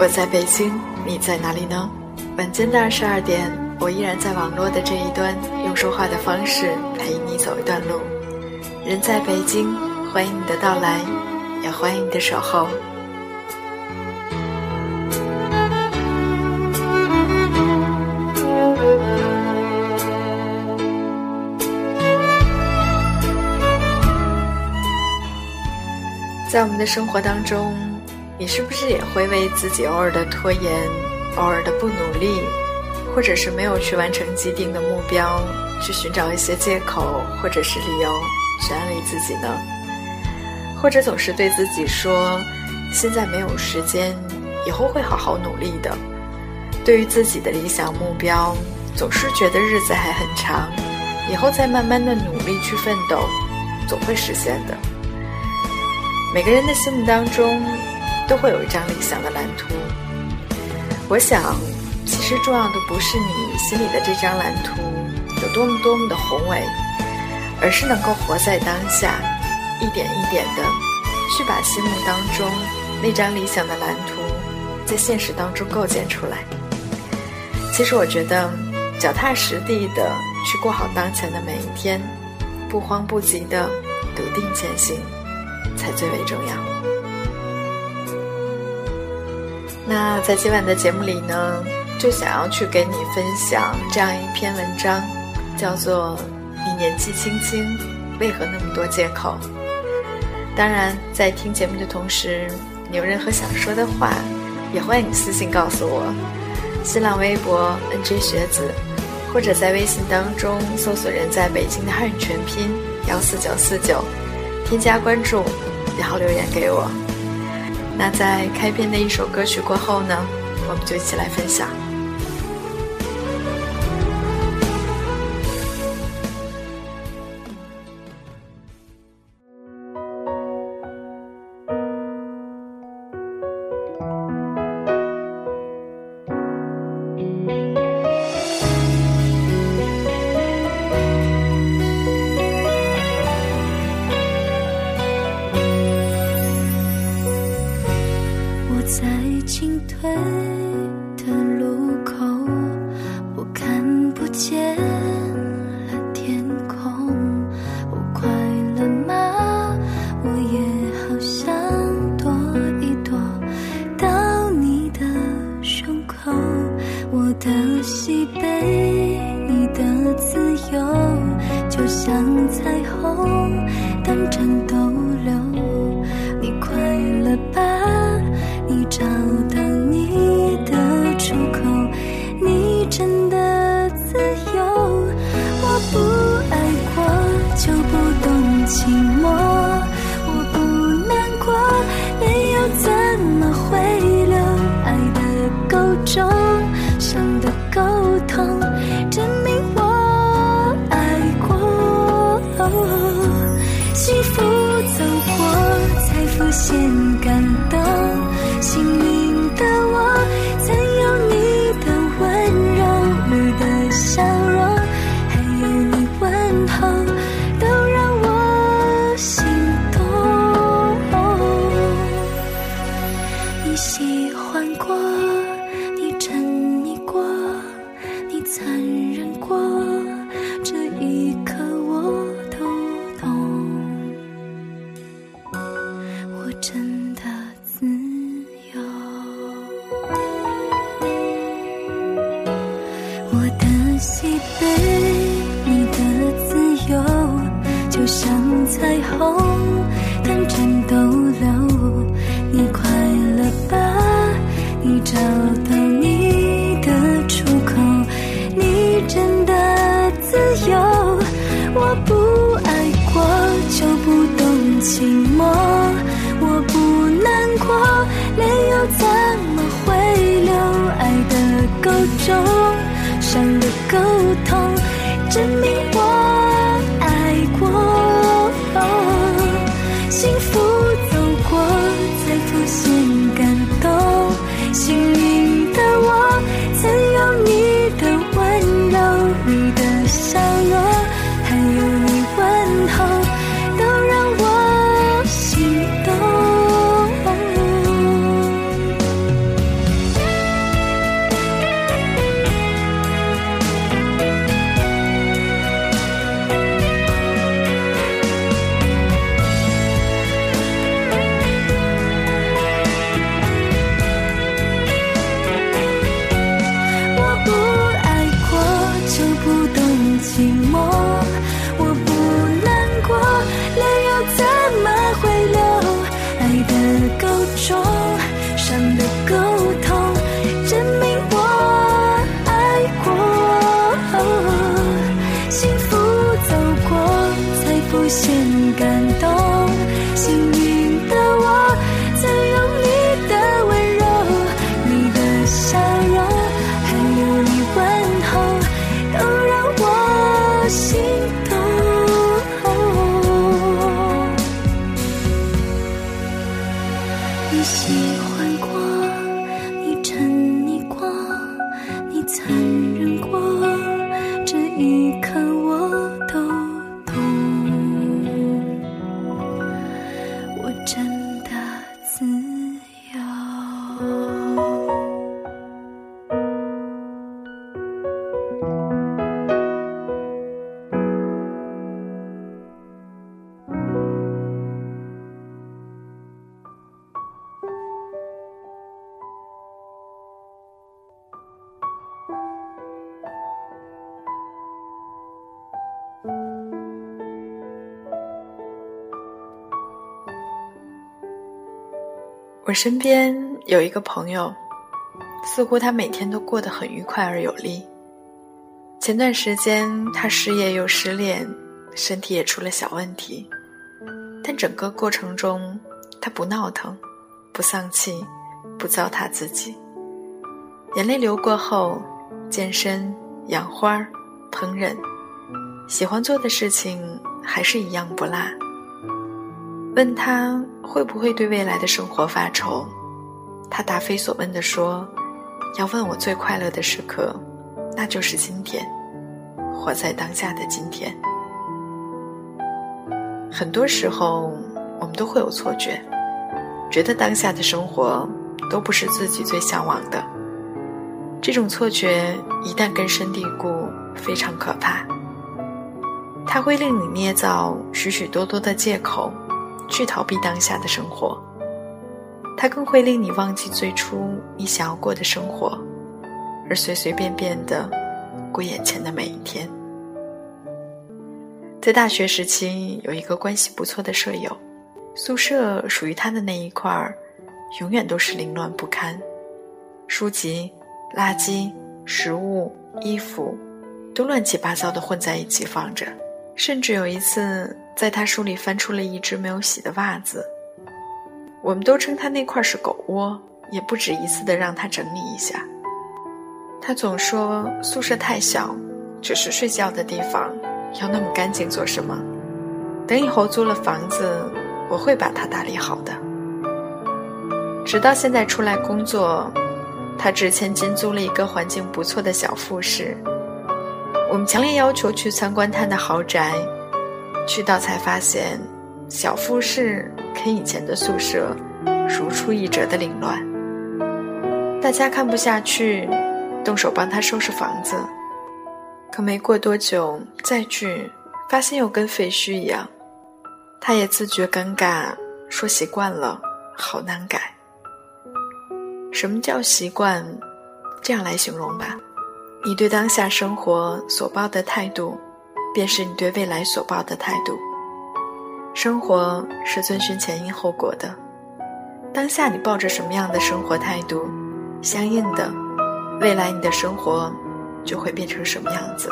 我在北京，你在哪里呢？晚间的二十二点，我依然在网络的这一端，用说话的方式陪你走一段路。人在北京，欢迎你的到来，也欢迎你的守候。在我们的生活当中。你是不是也会为自己偶尔的拖延、偶尔的不努力，或者是没有去完成既定的目标，去寻找一些借口或者是理由去安慰自己呢？或者总是对自己说，现在没有时间，以后会好好努力的。对于自己的理想目标，总是觉得日子还很长，以后再慢慢的努力去奋斗，总会实现的。每个人的心目当中。都会有一张理想的蓝图。我想，其实重要的不是你心里的这张蓝图有多么多么的宏伟，而是能够活在当下，一点一点的去把心目当中那张理想的蓝图在现实当中构建出来。其实，我觉得脚踏实地的去过好当前的每一天，不慌不急的笃定前行，才最为重要。那在今晚的节目里呢，就想要去给你分享这样一篇文章，叫做《你年纪轻轻，为何那么多借口》。当然，在听节目的同时，你有任何想说的话，也欢迎私信告诉我。新浪微博 NJ 学子，或者在微信当中搜索“人在北京”的汉语全拼幺四九四九，添加关注，然后留言给我。那在开篇的一首歌曲过后呢，我们就一起来分享。在进退的路口，我看不见了天空。我快乐吗？我也好想躲一躲，到你的胸口。我的喜悲，你的自由，就像彩虹，等颤抖。你喜欢过，你沉溺过，你曾。无限感动心我身边有一个朋友，似乎他每天都过得很愉快而有力。前段时间他失业又失恋，身体也出了小问题，但整个过程中他不闹腾，不丧气，不糟蹋自己。眼泪流过后，健身、养花、烹饪，喜欢做的事情还是一样不落。问他会不会对未来的生活发愁，他答非所问地说：“要问我最快乐的时刻，那就是今天，活在当下的今天。”很多时候，我们都会有错觉，觉得当下的生活都不是自己最向往的。这种错觉一旦根深蒂固，非常可怕。它会令你捏造许许多多的借口。去逃避当下的生活，它更会令你忘记最初你想要过的生活，而随随便便的过眼前的每一天。在大学时期，有一个关系不错的舍友，宿舍属于他的那一块儿，永远都是凌乱不堪，书籍、垃圾、食物、衣服，都乱七八糟的混在一起放着。甚至有一次，在他书里翻出了一只没有洗的袜子。我们都称他那块是狗窝，也不止一次的让他整理一下。他总说宿舍太小，只是睡觉的地方，要那么干净做什么？等以后租了房子，我会把它打理好的。直到现在出来工作，他值千金租了一个环境不错的小复式。我们强烈要求去参观他的豪宅，去到才发现，小复式跟以前的宿舍如出一辙的凌乱。大家看不下去，动手帮他收拾房子。可没过多久再去，发现又跟废墟一样。他也自觉尴尬，说习惯了，好难改。什么叫习惯？这样来形容吧。你对当下生活所抱的态度，便是你对未来所抱的态度。生活是遵循前因后果的，当下你抱着什么样的生活态度，相应的，未来你的生活就会变成什么样子。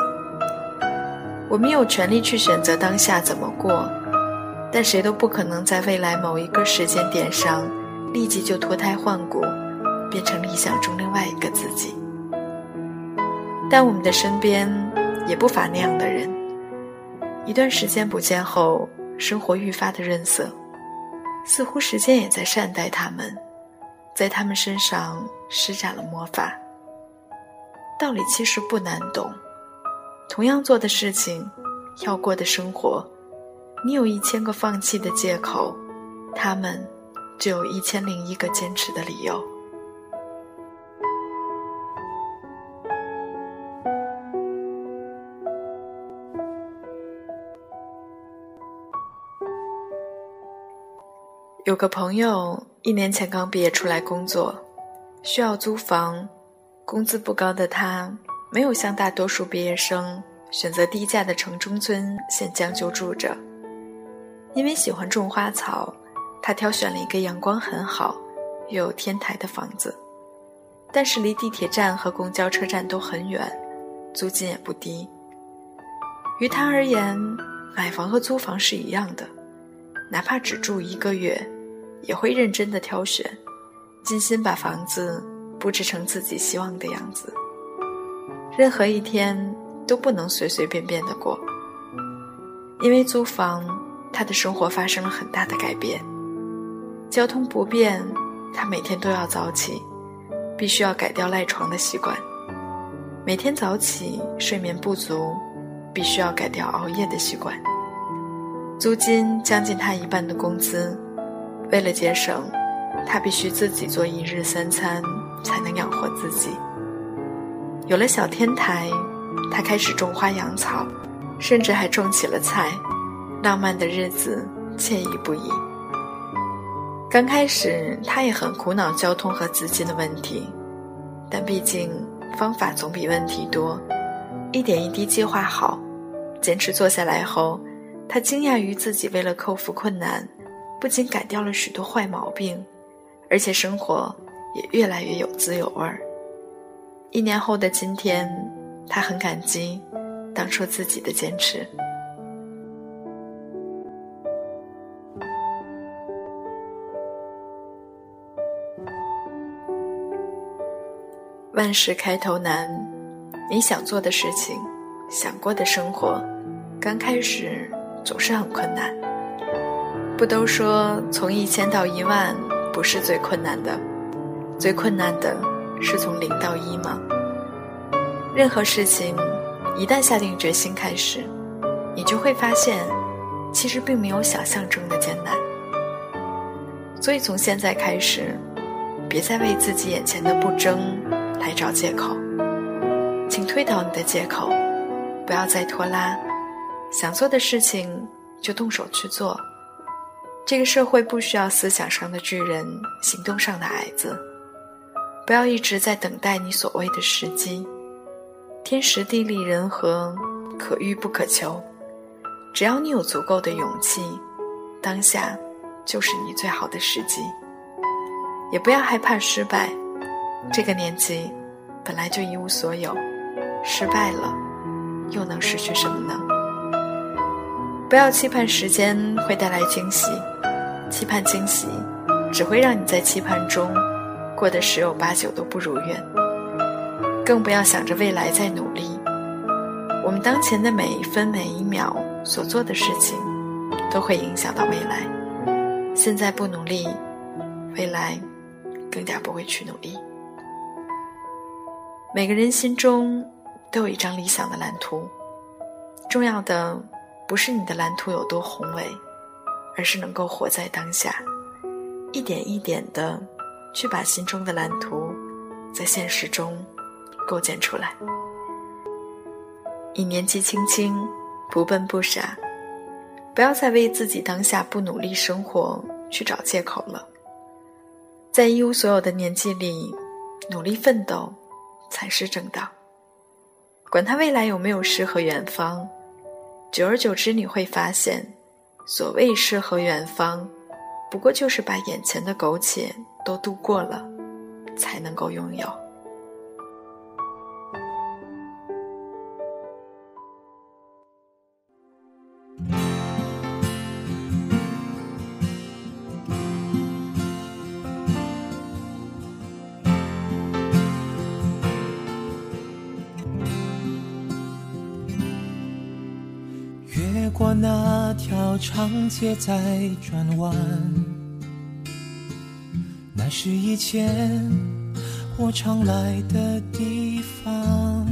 我们有权利去选择当下怎么过，但谁都不可能在未来某一个时间点上立即就脱胎换骨，变成理想中另外一个自己。但我们的身边也不乏那样的人，一段时间不见后，生活愈发的润色，似乎时间也在善待他们，在他们身上施展了魔法。道理其实不难懂。同样做的事情，要过的生活，你有一千个放弃的借口，他们就有一千零一个坚持的理由。有个朋友一年前刚毕业出来工作，需要租房，工资不高的他。没有像大多数毕业生选择低价的城中村先将就住着，因为喜欢种花草，他挑选了一个阳光很好又有天台的房子，但是离地铁站和公交车站都很远，租金也不低。于他而言，买房和租房是一样的，哪怕只住一个月，也会认真的挑选，精心把房子布置成自己希望的样子。任何一天都不能随随便便的过，因为租房，他的生活发生了很大的改变。交通不便，他每天都要早起，必须要改掉赖床的习惯。每天早起，睡眠不足，必须要改掉熬夜的习惯。租金将近他一半的工资，为了节省，他必须自己做一日三餐，才能养活自己。有了小天台，他开始种花养草，甚至还种起了菜，浪漫的日子惬意不已。刚开始，他也很苦恼交通和资金的问题，但毕竟方法总比问题多，一点一滴计划好，坚持做下来后，他惊讶于自己为了克服困难，不仅改掉了许多坏毛病，而且生活也越来越有滋有味儿。一年后的今天，他很感激当初自己的坚持。万事开头难，你想做的事情，想过的生活，刚开始总是很困难。不都说从一千到一万不是最困难的，最困难的。是从零到一吗？任何事情一旦下定决心开始，你就会发现，其实并没有想象中的艰难。所以从现在开始，别再为自己眼前的不争来找借口，请推倒你的借口，不要再拖拉，想做的事情就动手去做。这个社会不需要思想上的巨人，行动上的矮子。不要一直在等待你所谓的时机，天时地利人和，可遇不可求。只要你有足够的勇气，当下就是你最好的时机。也不要害怕失败，这个年纪本来就一无所有，失败了又能失去什么呢？不要期盼时间会带来惊喜，期盼惊喜只会让你在期盼中。过得十有八九都不如愿，更不要想着未来再努力。我们当前的每一分每一秒所做的事情，都会影响到未来。现在不努力，未来更加不会去努力。每个人心中都有一张理想的蓝图，重要的不是你的蓝图有多宏伟，而是能够活在当下，一点一点的。去把心中的蓝图，在现实中构建出来。你年纪轻轻，不笨不傻，不要再为自己当下不努力生活去找借口了。在一无所有的年纪里，努力奋斗才是正道。管他未来有没有诗和远方，久而久之，你会发现，所谓诗和远方，不过就是把眼前的苟且都度过了，才能够拥有。过那条长街在转弯，那是以前我常来的地方。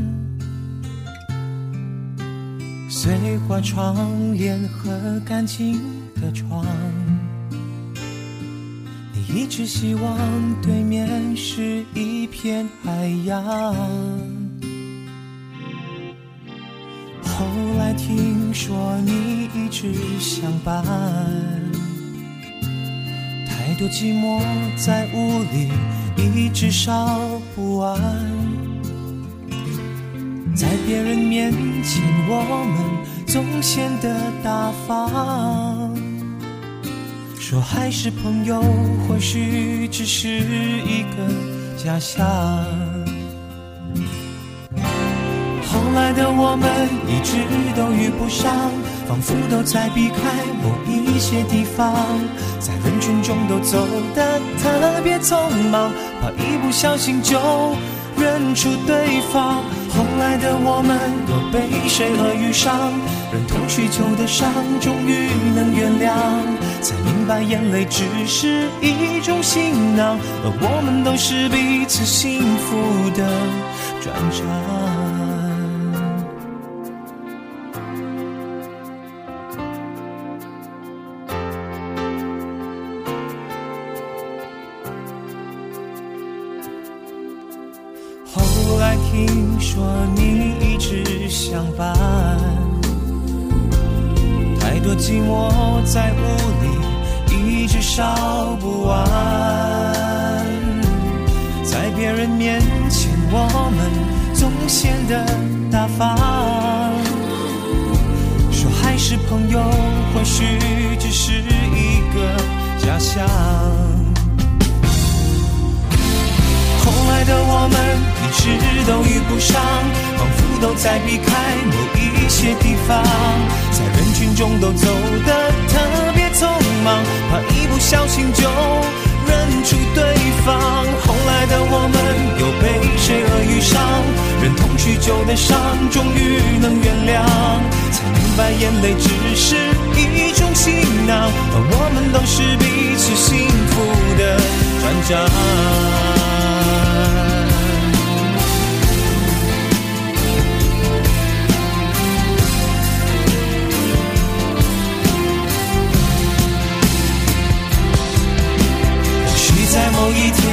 碎花窗帘和干净的床，你一直希望对面是一片海洋。后来听说你一直相伴，太多寂寞在屋里一直烧不完，在别人面前我们总显得大方，说还是朋友，或许只是一个假象。来的我们一直都遇不上，仿佛都在避开某一些地方，在人群中都走得特别匆忙，怕一不小心就认出对方。后来的我们都被谁恶语伤，忍痛许久的伤，终于能原谅，才明白眼泪只是一种行囊，而我们都是彼此幸福的转场。听说你一直相伴，太多寂寞在屋里一直烧不完，在别人面前我们总显得大方，说还是朋友，或许只是一个假象。后来的我们一直都遇不上，仿佛都在避开某一些地方，在人群中都走得特别匆忙，怕一不小心就认出对方。后来的我们又被谁而遇上，忍痛许久的伤，终于能原谅，才明白眼泪只是一种行囊，而我们都是彼此幸福的转账。某一天，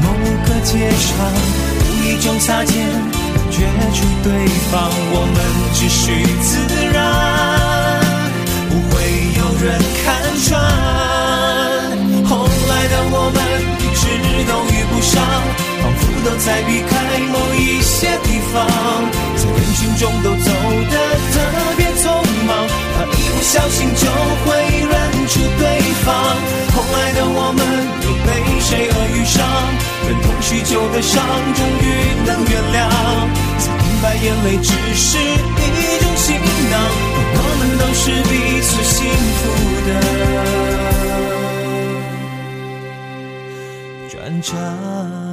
某个街上，无意中擦肩，觉出对方，我们只需自然，不会有人看穿。后来的我们一直都遇不上，仿佛都在避开某一些地方，在人群中都走得特别匆忙，怕一不小心就会认出对方。后来的我们。伤，忍痛许久的伤，终于能原谅，才明白眼泪只是一种行囊，我们都是彼此幸福的转场。